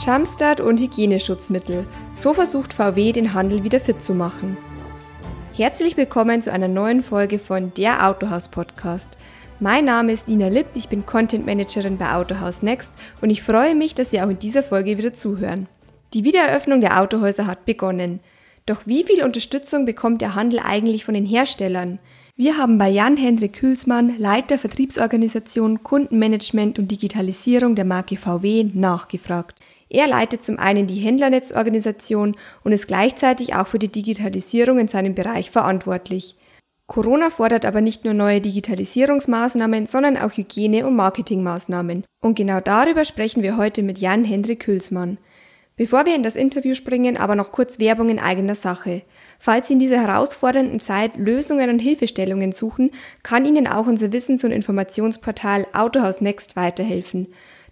Jumpstart und Hygieneschutzmittel. So versucht VW den Handel wieder fit zu machen. Herzlich willkommen zu einer neuen Folge von Der Autohaus Podcast. Mein Name ist Nina Lipp, ich bin Content Managerin bei Autohaus Next und ich freue mich, dass Sie auch in dieser Folge wieder zuhören. Die Wiedereröffnung der Autohäuser hat begonnen. Doch wie viel Unterstützung bekommt der Handel eigentlich von den Herstellern? Wir haben bei Jan-Hendrik Hülsmann, Leiter Vertriebsorganisation, Kundenmanagement und Digitalisierung der Marke VW, nachgefragt. Er leitet zum einen die Händlernetzorganisation und ist gleichzeitig auch für die Digitalisierung in seinem Bereich verantwortlich. Corona fordert aber nicht nur neue Digitalisierungsmaßnahmen, sondern auch Hygiene- und Marketingmaßnahmen. Und genau darüber sprechen wir heute mit Jan-Hendrik Hülsmann. Bevor wir in das Interview springen, aber noch kurz Werbung in eigener Sache. Falls Sie in dieser herausfordernden Zeit Lösungen und Hilfestellungen suchen, kann Ihnen auch unser Wissens- und Informationsportal Autohaus Next weiterhelfen.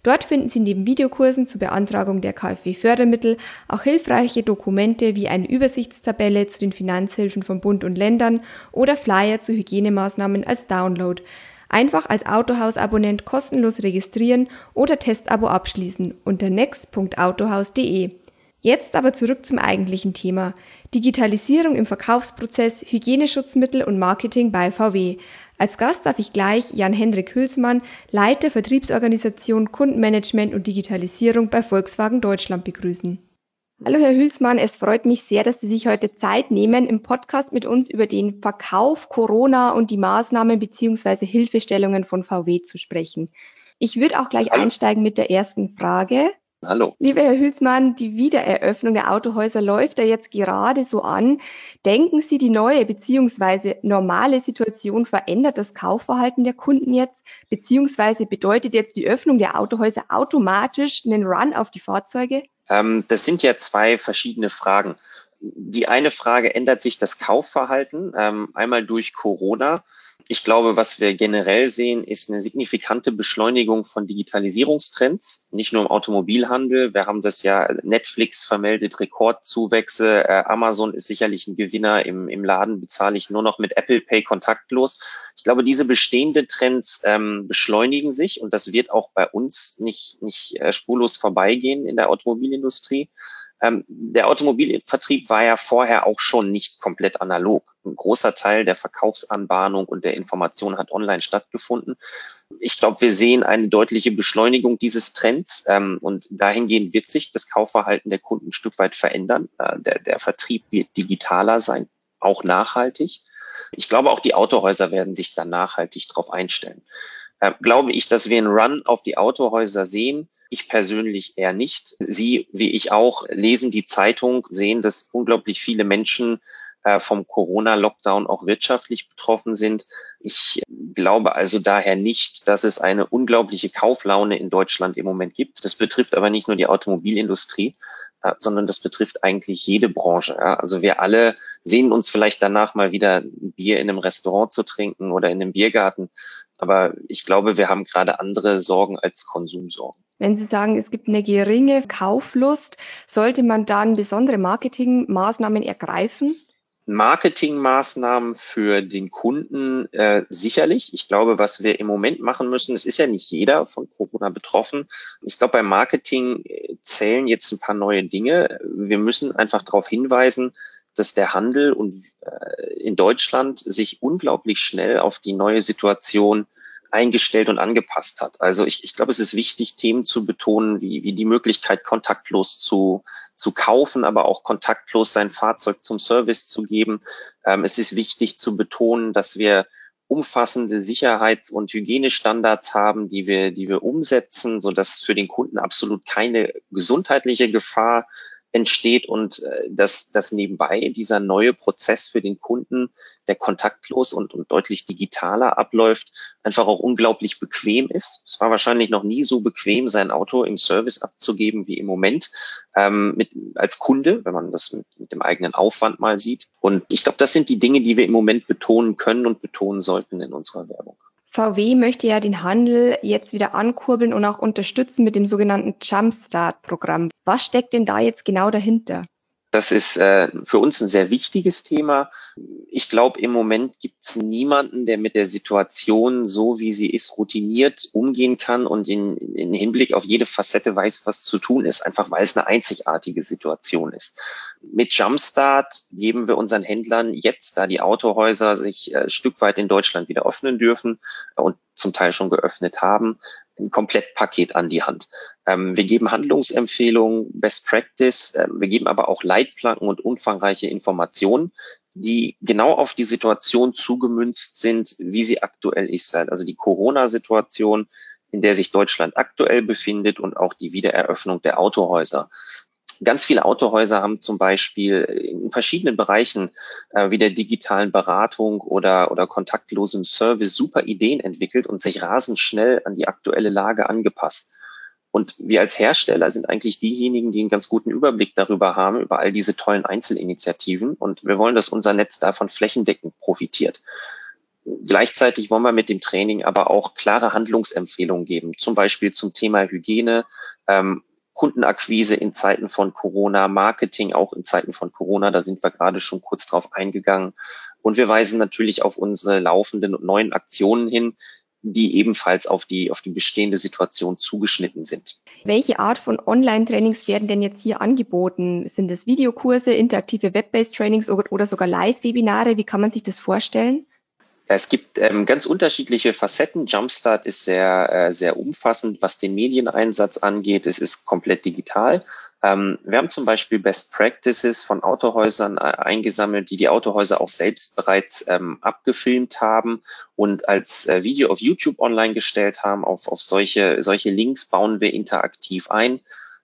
Dort finden Sie neben Videokursen zur Beantragung der KfW-Fördermittel auch hilfreiche Dokumente wie eine Übersichtstabelle zu den Finanzhilfen von Bund und Ländern oder Flyer zu Hygienemaßnahmen als Download. Einfach als Autohaus-Abonnent kostenlos registrieren oder Testabo abschließen unter next.autohaus.de. Jetzt aber zurück zum eigentlichen Thema. Digitalisierung im Verkaufsprozess, Hygieneschutzmittel und Marketing bei VW. Als Gast darf ich gleich Jan-Hendrik Hülsmann, Leiter Vertriebsorganisation Kundenmanagement und Digitalisierung bei Volkswagen Deutschland begrüßen. Hallo Herr Hülsmann, es freut mich sehr, dass Sie sich heute Zeit nehmen, im Podcast mit uns über den Verkauf, Corona und die Maßnahmen bzw. Hilfestellungen von VW zu sprechen. Ich würde auch gleich einsteigen mit der ersten Frage. Hallo. Lieber Herr Hülsmann, die Wiedereröffnung der Autohäuser läuft ja jetzt gerade so an. Denken Sie, die neue bzw. normale Situation verändert das Kaufverhalten der Kunden jetzt? Beziehungsweise bedeutet jetzt die Öffnung der Autohäuser automatisch einen Run auf die Fahrzeuge? Ähm, das sind ja zwei verschiedene Fragen. Die eine Frage, ändert sich das Kaufverhalten? Ähm, einmal durch Corona ich glaube, was wir generell sehen, ist eine signifikante Beschleunigung von Digitalisierungstrends, nicht nur im Automobilhandel. Wir haben das ja, Netflix vermeldet Rekordzuwächse, äh, Amazon ist sicherlich ein Gewinner, im, im Laden bezahle ich nur noch mit Apple Pay kontaktlos. Ich glaube, diese bestehenden Trends ähm, beschleunigen sich und das wird auch bei uns nicht, nicht äh, spurlos vorbeigehen in der Automobilindustrie. Ähm, der Automobilvertrieb war ja vorher auch schon nicht komplett analog. Ein großer Teil der Verkaufsanbahnung und der Information hat online stattgefunden. Ich glaube, wir sehen eine deutliche Beschleunigung dieses Trends ähm, und dahingehend wird sich das Kaufverhalten der Kunden ein Stück weit verändern. Äh, der, der Vertrieb wird digitaler sein, auch nachhaltig. Ich glaube, auch die Autohäuser werden sich dann nachhaltig darauf einstellen. Äh, glaube ich, dass wir einen Run auf die Autohäuser sehen. Ich persönlich eher nicht. Sie, wie ich auch, lesen die Zeitung, sehen, dass unglaublich viele Menschen äh, vom Corona-Lockdown auch wirtschaftlich betroffen sind. Ich glaube also daher nicht, dass es eine unglaubliche Kauflaune in Deutschland im Moment gibt. Das betrifft aber nicht nur die Automobilindustrie, äh, sondern das betrifft eigentlich jede Branche. Also wir alle sehen uns vielleicht danach mal wieder ein Bier in einem Restaurant zu trinken oder in einem Biergarten. Aber ich glaube, wir haben gerade andere Sorgen als Konsumsorgen. Wenn Sie sagen, es gibt eine geringe Kauflust, sollte man dann besondere Marketingmaßnahmen ergreifen? Marketingmaßnahmen für den Kunden äh, sicherlich. Ich glaube, was wir im Moment machen müssen, es ist ja nicht jeder von Corona betroffen. Ich glaube, beim Marketing äh, zählen jetzt ein paar neue Dinge. Wir müssen einfach darauf hinweisen, dass der Handel und äh, in Deutschland sich unglaublich schnell auf die neue Situation eingestellt und angepasst hat. Also ich, ich glaube, es ist wichtig, Themen zu betonen, wie, wie die Möglichkeit, kontaktlos zu, zu kaufen, aber auch kontaktlos sein Fahrzeug zum Service zu geben. Ähm, es ist wichtig zu betonen, dass wir umfassende Sicherheits- und Hygienestandards haben, die wir, die wir umsetzen, so dass für den Kunden absolut keine gesundheitliche Gefahr entsteht und äh, dass, dass nebenbei dieser neue Prozess für den Kunden, der kontaktlos und, und deutlich digitaler abläuft, einfach auch unglaublich bequem ist. Es war wahrscheinlich noch nie so bequem, sein Auto im Service abzugeben wie im Moment ähm, mit, als Kunde, wenn man das mit, mit dem eigenen Aufwand mal sieht. Und ich glaube, das sind die Dinge, die wir im Moment betonen können und betonen sollten in unserer Werbung. VW möchte ja den Handel jetzt wieder ankurbeln und auch unterstützen mit dem sogenannten Jumpstart-Programm. Was steckt denn da jetzt genau dahinter? Das ist äh, für uns ein sehr wichtiges Thema. Ich glaube, im Moment gibt es niemanden, der mit der Situation, so wie sie ist, routiniert umgehen kann und in, in Hinblick auf jede Facette weiß, was zu tun ist, einfach weil es eine einzigartige Situation ist. Mit Jumpstart geben wir unseren Händlern jetzt, da die Autohäuser sich äh, Stück weit in Deutschland wieder öffnen dürfen und zum Teil schon geöffnet haben, ein Komplettpaket an die Hand. Ähm, wir geben Handlungsempfehlungen, Best Practice, äh, wir geben aber auch Leitplanken und umfangreiche Informationen, die genau auf die Situation zugemünzt sind, wie sie aktuell ist. Also die Corona-Situation, in der sich Deutschland aktuell befindet und auch die Wiedereröffnung der Autohäuser. Ganz viele Autohäuser haben zum Beispiel in verschiedenen Bereichen äh, wie der digitalen Beratung oder, oder kontaktlosem Service super Ideen entwickelt und sich rasend schnell an die aktuelle Lage angepasst. Und wir als Hersteller sind eigentlich diejenigen, die einen ganz guten Überblick darüber haben, über all diese tollen Einzelinitiativen. Und wir wollen, dass unser Netz davon flächendeckend profitiert. Gleichzeitig wollen wir mit dem Training aber auch klare Handlungsempfehlungen geben, zum Beispiel zum Thema Hygiene, ähm, Kundenakquise in Zeiten von Corona, Marketing auch in Zeiten von Corona, da sind wir gerade schon kurz drauf eingegangen. Und wir weisen natürlich auf unsere laufenden und neuen Aktionen hin, die ebenfalls auf die, auf die bestehende Situation zugeschnitten sind. Welche Art von Online-Trainings werden denn jetzt hier angeboten? Sind es Videokurse, interaktive Web-based Trainings oder, oder sogar Live-Webinare? Wie kann man sich das vorstellen? Es gibt ähm, ganz unterschiedliche Facetten. Jumpstart ist sehr, äh, sehr umfassend, was den Medieneinsatz angeht. Es ist komplett digital. Ähm, wir haben zum Beispiel Best Practices von Autohäusern äh, eingesammelt, die die Autohäuser auch selbst bereits ähm, abgefilmt haben und als äh, Video auf YouTube online gestellt haben. Auf, auf solche, solche Links bauen wir interaktiv ein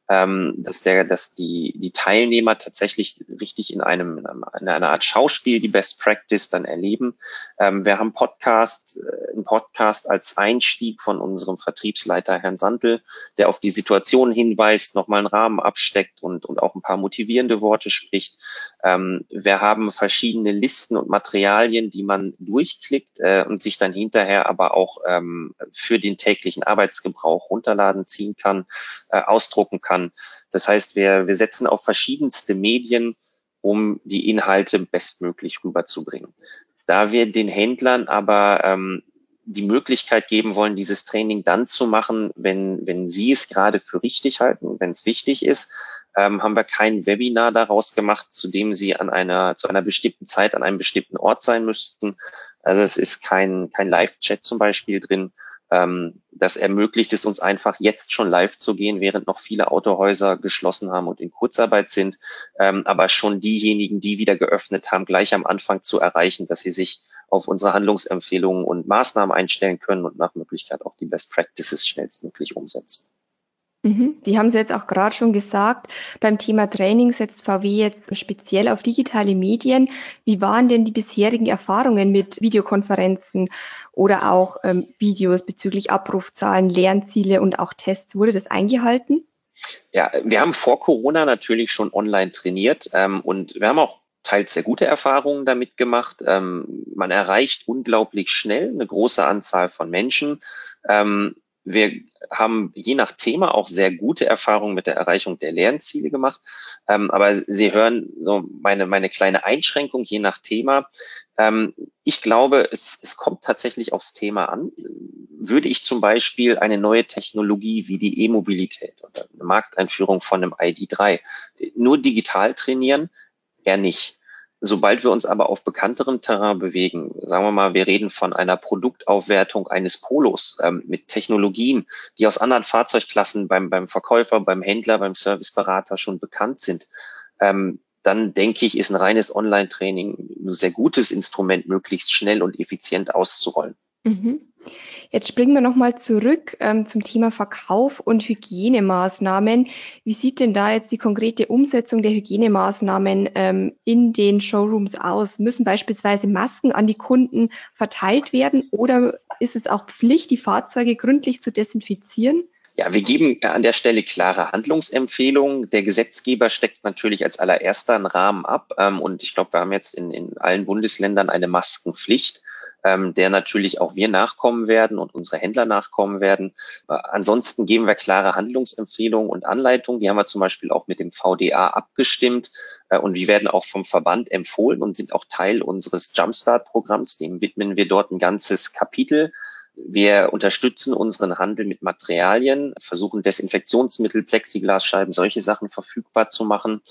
ähm, dass der, dass die, die Teilnehmer tatsächlich richtig in einem, in, einem, in einer Art Schauspiel die Best Practice dann erleben. Ähm, wir haben Podcast, äh, einen Podcast als Einstieg von unserem Vertriebsleiter Herrn Sandl, der auf die Situation hinweist, nochmal einen Rahmen absteckt und, und auch ein paar motivierende Worte spricht. Ähm, wir haben verschiedene Listen und Materialien, die man durchklickt äh, und sich dann hinterher aber auch ähm, für den täglichen Arbeitsgebrauch runterladen ziehen kann, äh, ausdrucken kann kann. Das heißt, wir, wir setzen auf verschiedenste Medien, um die Inhalte bestmöglich rüberzubringen. Da wir den Händlern aber ähm, die Möglichkeit geben wollen, dieses Training dann zu machen, wenn, wenn sie es gerade für richtig halten, wenn es wichtig ist, ähm, haben wir kein Webinar daraus gemacht, zu dem sie an einer, zu einer bestimmten Zeit an einem bestimmten Ort sein müssten. Also es ist kein, kein Live-Chat zum Beispiel drin, ähm, das ermöglicht es uns einfach jetzt schon live zu gehen, während noch viele Autohäuser geschlossen haben und in Kurzarbeit sind. Ähm, aber schon diejenigen, die wieder geöffnet haben, gleich am Anfang zu erreichen, dass sie sich auf unsere Handlungsempfehlungen und Maßnahmen einstellen können und nach Möglichkeit auch die Best Practices schnellstmöglich umsetzen. Mhm. Die haben Sie jetzt auch gerade schon gesagt. Beim Thema Training setzt VW jetzt speziell auf digitale Medien. Wie waren denn die bisherigen Erfahrungen mit Videokonferenzen oder auch ähm, Videos bezüglich Abrufzahlen, Lernziele und auch Tests? Wurde das eingehalten? Ja, wir haben vor Corona natürlich schon online trainiert ähm, und wir haben auch teils sehr gute Erfahrungen damit gemacht. Ähm, man erreicht unglaublich schnell eine große Anzahl von Menschen. Ähm, wir haben je nach Thema auch sehr gute Erfahrungen mit der Erreichung der Lernziele gemacht. Ähm, aber Sie hören so meine, meine kleine Einschränkung je nach Thema. Ähm, ich glaube, es, es kommt tatsächlich aufs Thema an. Würde ich zum Beispiel eine neue Technologie wie die E-Mobilität oder eine Markteinführung von einem ID3 nur digital trainieren, eher nicht. Sobald wir uns aber auf bekannterem Terrain bewegen, sagen wir mal, wir reden von einer Produktaufwertung eines Polos ähm, mit Technologien, die aus anderen Fahrzeugklassen beim, beim Verkäufer, beim Händler, beim Serviceberater schon bekannt sind, ähm, dann denke ich, ist ein reines Online-Training ein sehr gutes Instrument, möglichst schnell und effizient auszurollen. Mhm. Jetzt springen wir nochmal zurück ähm, zum Thema Verkauf und Hygienemaßnahmen. Wie sieht denn da jetzt die konkrete Umsetzung der Hygienemaßnahmen ähm, in den Showrooms aus? Müssen beispielsweise Masken an die Kunden verteilt werden oder ist es auch Pflicht, die Fahrzeuge gründlich zu desinfizieren? Ja, wir geben an der Stelle klare Handlungsempfehlungen. Der Gesetzgeber steckt natürlich als allererster einen Rahmen ab. Ähm, und ich glaube, wir haben jetzt in, in allen Bundesländern eine Maskenpflicht. Ähm, der natürlich auch wir nachkommen werden und unsere Händler nachkommen werden. Äh, ansonsten geben wir klare Handlungsempfehlungen und Anleitungen. Die haben wir zum Beispiel auch mit dem VDA abgestimmt äh, und die werden auch vom Verband empfohlen und sind auch Teil unseres Jumpstart-Programms. Dem widmen wir dort ein ganzes Kapitel. Wir unterstützen unseren Handel mit Materialien, versuchen Desinfektionsmittel, Plexiglasscheiben, solche Sachen verfügbar zu machen.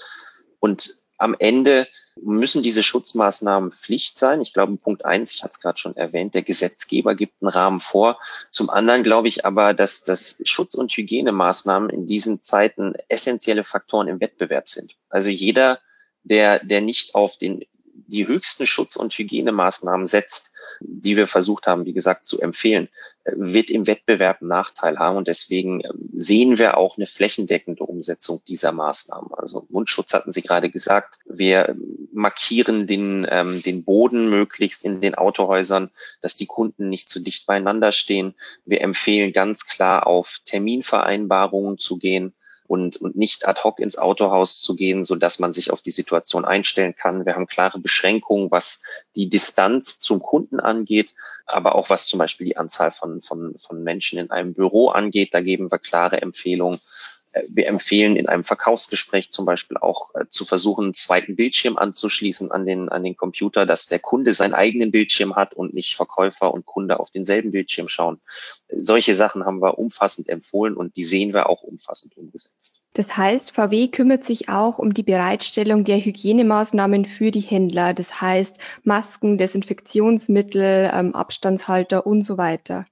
Und am Ende müssen diese Schutzmaßnahmen Pflicht sein. Ich glaube, Punkt eins, ich hatte es gerade schon erwähnt, der Gesetzgeber gibt einen Rahmen vor. Zum anderen glaube ich aber, dass das Schutz- und Hygienemaßnahmen in diesen Zeiten essentielle Faktoren im Wettbewerb sind. Also jeder, der, der nicht auf den die höchsten Schutz- und Hygienemaßnahmen setzt, die wir versucht haben, wie gesagt, zu empfehlen, wird im Wettbewerb einen Nachteil haben. Und deswegen ähm, sehen wir auch eine flächendeckende Umsetzung dieser Maßnahmen. Also Mundschutz hatten Sie gerade gesagt. Wir markieren den, ähm, den Boden möglichst in den Autohäusern, dass die Kunden nicht zu dicht beieinander stehen. Wir empfehlen ganz klar auf Terminvereinbarungen zu gehen und, und nicht ad hoc ins Autohaus zu gehen, so dass man sich auf die Situation einstellen kann. Wir haben klare Beschränkungen, was die Distanz zum Kunden angeht, aber auch was zum Beispiel die Anzahl von, von, von Menschen in einem Büro angeht. Da geben wir klare Empfehlungen. Wir empfehlen in einem Verkaufsgespräch zum Beispiel auch äh, zu versuchen, einen zweiten Bildschirm anzuschließen an den, an den Computer, dass der Kunde seinen eigenen Bildschirm hat und nicht Verkäufer und Kunde auf denselben Bildschirm schauen. Solche Sachen haben wir umfassend empfohlen und die sehen wir auch umfassend umgesetzt. Das heißt, VW kümmert sich auch um die Bereitstellung der Hygienemaßnahmen für die Händler. Das heißt Masken, Desinfektionsmittel, ähm, Abstandshalter und so weiter.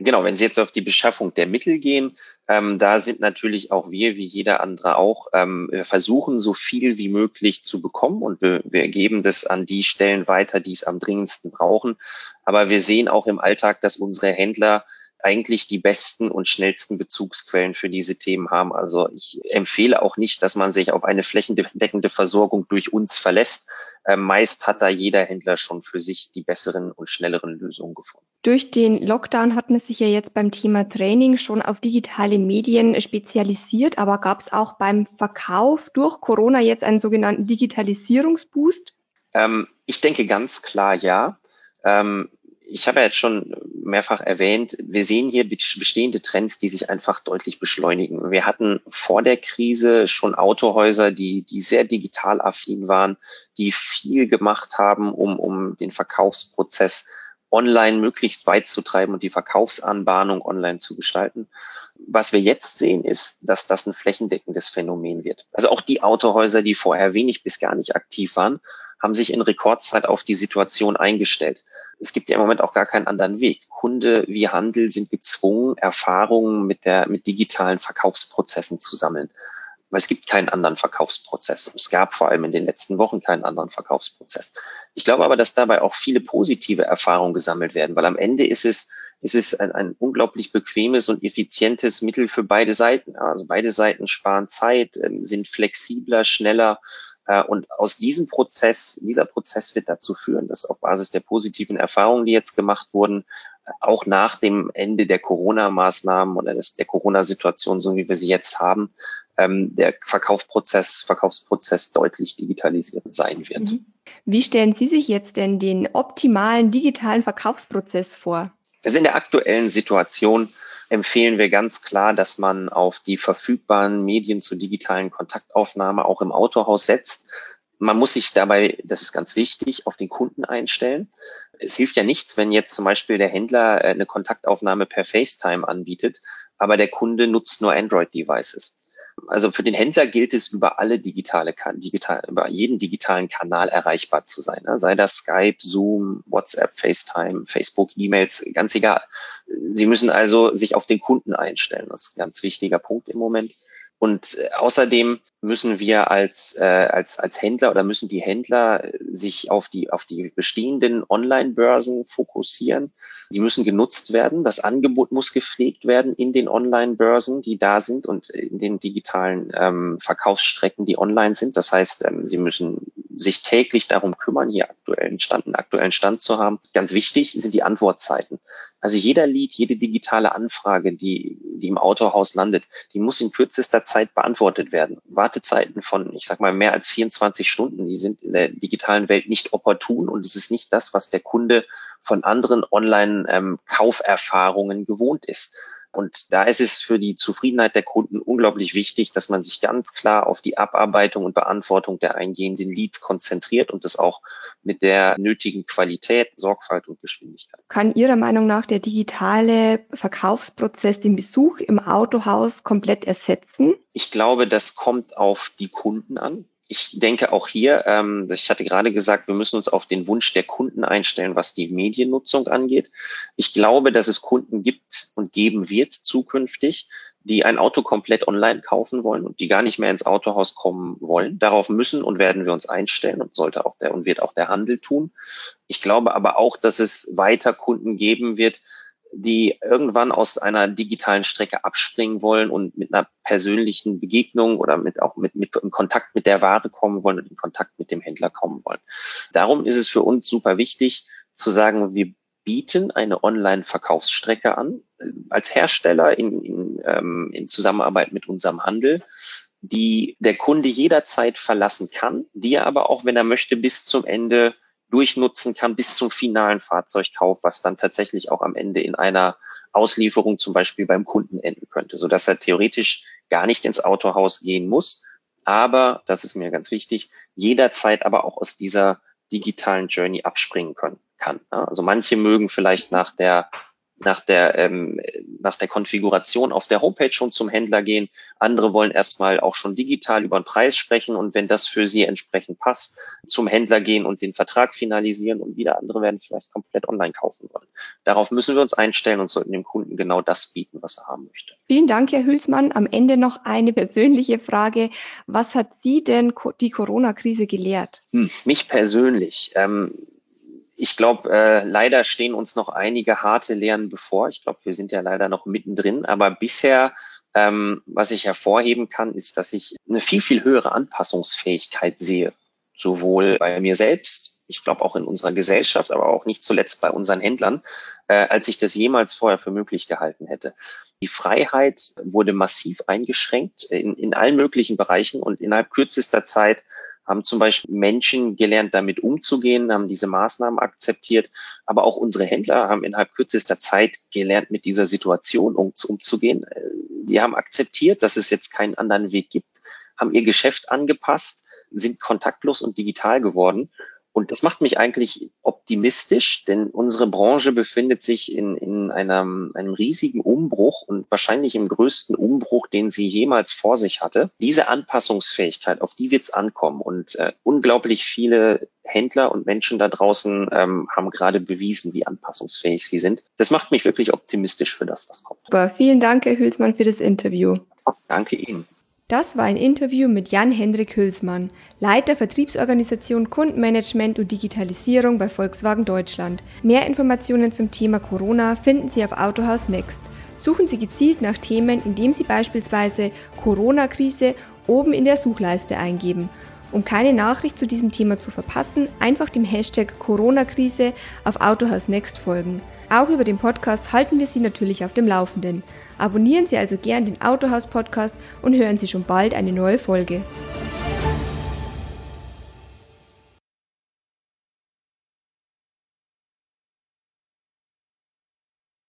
Genau, wenn Sie jetzt auf die Beschaffung der Mittel gehen, ähm, da sind natürlich auch wir, wie jeder andere auch, ähm, wir versuchen so viel wie möglich zu bekommen und wir, wir geben das an die Stellen weiter, die es am dringendsten brauchen. Aber wir sehen auch im Alltag, dass unsere Händler eigentlich die besten und schnellsten Bezugsquellen für diese Themen haben. Also ich empfehle auch nicht, dass man sich auf eine flächendeckende Versorgung durch uns verlässt. Äh, meist hat da jeder Händler schon für sich die besseren und schnelleren Lösungen gefunden. Durch den Lockdown hat man sich ja jetzt beim Thema Training schon auf digitale Medien spezialisiert, aber gab es auch beim Verkauf durch Corona jetzt einen sogenannten Digitalisierungsboost? Ähm, ich denke ganz klar ja. Ähm, ich habe ja jetzt schon mehrfach erwähnt, wir sehen hier bestehende Trends, die sich einfach deutlich beschleunigen. Wir hatten vor der Krise schon Autohäuser, die, die sehr digital affin waren, die viel gemacht haben, um, um den Verkaufsprozess online möglichst weit zu treiben und die Verkaufsanbahnung online zu gestalten. Was wir jetzt sehen, ist, dass das ein flächendeckendes Phänomen wird. Also auch die Autohäuser, die vorher wenig bis gar nicht aktiv waren, haben sich in Rekordzeit auf die Situation eingestellt. Es gibt ja im Moment auch gar keinen anderen Weg. Kunde wie Handel sind gezwungen, Erfahrungen mit der, mit digitalen Verkaufsprozessen zu sammeln. Weil es gibt keinen anderen Verkaufsprozess. Es gab vor allem in den letzten Wochen keinen anderen Verkaufsprozess. Ich glaube aber, dass dabei auch viele positive Erfahrungen gesammelt werden, weil am Ende ist es, ist es ein, ein unglaublich bequemes und effizientes Mittel für beide Seiten. Also beide Seiten sparen Zeit, ähm, sind flexibler, schneller und aus diesem Prozess, dieser Prozess wird dazu führen, dass auf Basis der positiven Erfahrungen, die jetzt gemacht wurden, äh, auch nach dem Ende der Corona-Maßnahmen oder der Corona-Situation, so wie wir sie jetzt haben, ähm, der Verkaufsprozess, Verkaufsprozess deutlich digitalisiert sein wird. Mhm. Wie stellen Sie sich jetzt denn den optimalen digitalen Verkaufsprozess vor? Also in der aktuellen Situation empfehlen wir ganz klar, dass man auf die verfügbaren Medien zur digitalen Kontaktaufnahme auch im Autohaus setzt. Man muss sich dabei, das ist ganz wichtig, auf den Kunden einstellen. Es hilft ja nichts, wenn jetzt zum Beispiel der Händler äh, eine Kontaktaufnahme per FaceTime anbietet, aber der Kunde nutzt nur Android-Devices. Also für den Händler gilt es, über alle digitale, digital, über jeden digitalen Kanal erreichbar zu sein. Ne? Sei das Skype, Zoom, WhatsApp, FaceTime, Facebook, E-Mails, ganz egal. Sie müssen also sich auf den Kunden einstellen. Das ist ein ganz wichtiger Punkt im Moment. Und äh, außerdem müssen wir als, äh, als, als Händler oder müssen die Händler äh, sich auf die, auf die bestehenden Online-Börsen fokussieren. Die müssen genutzt werden. Das Angebot muss gepflegt werden in den Online-Börsen, die da sind und in den digitalen ähm, Verkaufsstrecken, die online sind. Das heißt, ähm, sie müssen sich täglich darum kümmern, hier aktuellen Stand, einen aktuellen Stand zu haben. Ganz wichtig sind die Antwortzeiten. Also jeder Lied, jede digitale Anfrage, die, die im Autohaus landet, die muss in kürzester Zeit beantwortet werden. Wartezeiten von, ich sag mal, mehr als 24 Stunden, die sind in der digitalen Welt nicht opportun und es ist nicht das, was der Kunde von anderen Online-Kauferfahrungen ähm, gewohnt ist. Und da ist es für die Zufriedenheit der Kunden unglaublich wichtig, dass man sich ganz klar auf die Abarbeitung und Beantwortung der eingehenden Leads konzentriert und das auch mit der nötigen Qualität, Sorgfalt und Geschwindigkeit. Kann Ihrer Meinung nach der digitale Verkaufsprozess den Besuch im Autohaus komplett ersetzen? Ich glaube, das kommt auf die Kunden an ich denke auch hier, ähm, ich hatte gerade gesagt, wir müssen uns auf den Wunsch der Kunden einstellen, was die Mediennutzung angeht. Ich glaube, dass es Kunden gibt und geben wird zukünftig, die ein Auto komplett online kaufen wollen und die gar nicht mehr ins Autohaus kommen wollen. Darauf müssen und werden wir uns einstellen und sollte auch der und wird auch der Handel tun. Ich glaube aber auch, dass es weiter Kunden geben wird, die irgendwann aus einer digitalen Strecke abspringen wollen und mit einer persönlichen Begegnung oder mit auch mit, mit in Kontakt mit der Ware kommen wollen und in Kontakt mit dem Händler kommen wollen. Darum ist es für uns super wichtig zu sagen, wir bieten eine Online-Verkaufsstrecke an als Hersteller in, in, ähm, in Zusammenarbeit mit unserem Handel, die der Kunde jederzeit verlassen kann, die er aber auch, wenn er möchte, bis zum Ende durchnutzen kann bis zum finalen Fahrzeugkauf, was dann tatsächlich auch am Ende in einer Auslieferung zum Beispiel beim Kunden enden könnte, so dass er theoretisch gar nicht ins Autohaus gehen muss, aber, das ist mir ganz wichtig, jederzeit aber auch aus dieser digitalen Journey abspringen können, kann. Also manche mögen vielleicht nach der nach der, ähm, nach der Konfiguration auf der Homepage schon zum Händler gehen. Andere wollen erstmal auch schon digital über den Preis sprechen und wenn das für sie entsprechend passt, zum Händler gehen und den Vertrag finalisieren und wieder andere werden vielleicht komplett online kaufen wollen. Darauf müssen wir uns einstellen und sollten dem Kunden genau das bieten, was er haben möchte. Vielen Dank, Herr Hülsmann. Am Ende noch eine persönliche Frage. Was hat Sie denn die Corona-Krise gelehrt? Hm, mich persönlich. Ähm, ich glaube, äh, leider stehen uns noch einige harte Lehren bevor. Ich glaube, wir sind ja leider noch mittendrin. Aber bisher, ähm, was ich hervorheben kann, ist, dass ich eine viel, viel höhere Anpassungsfähigkeit sehe. Sowohl bei mir selbst, ich glaube auch in unserer Gesellschaft, aber auch nicht zuletzt bei unseren Händlern, äh, als ich das jemals vorher für möglich gehalten hätte. Die Freiheit wurde massiv eingeschränkt in, in allen möglichen Bereichen und innerhalb kürzester Zeit haben zum Beispiel Menschen gelernt, damit umzugehen, haben diese Maßnahmen akzeptiert. Aber auch unsere Händler haben innerhalb kürzester Zeit gelernt, mit dieser Situation um, umzugehen. Äh, die haben akzeptiert, dass es jetzt keinen anderen Weg gibt, haben ihr Geschäft angepasst, sind kontaktlos und digital geworden und das macht mich eigentlich optimistisch, denn unsere Branche befindet sich in, in einem, einem riesigen Umbruch und wahrscheinlich im größten Umbruch, den sie jemals vor sich hatte. Diese Anpassungsfähigkeit, auf die wird es ankommen. Und äh, unglaublich viele Händler und Menschen da draußen ähm, haben gerade bewiesen, wie anpassungsfähig sie sind. Das macht mich wirklich optimistisch für das, was kommt. Super. Vielen Dank, Herr Hülsmann, für das Interview. Danke Ihnen. Das war ein Interview mit Jan-Hendrik Hülsmann, Leiter Vertriebsorganisation Kundenmanagement und Digitalisierung bei Volkswagen Deutschland. Mehr Informationen zum Thema Corona finden Sie auf Autohaus Next. Suchen Sie gezielt nach Themen, indem Sie beispielsweise Corona-Krise oben in der Suchleiste eingeben. Um keine Nachricht zu diesem Thema zu verpassen, einfach dem Hashtag Corona-Krise auf Autohaus Next folgen. Auch über den Podcast halten wir Sie natürlich auf dem Laufenden. Abonnieren Sie also gern den Autohaus Podcast und hören Sie schon bald eine neue Folge.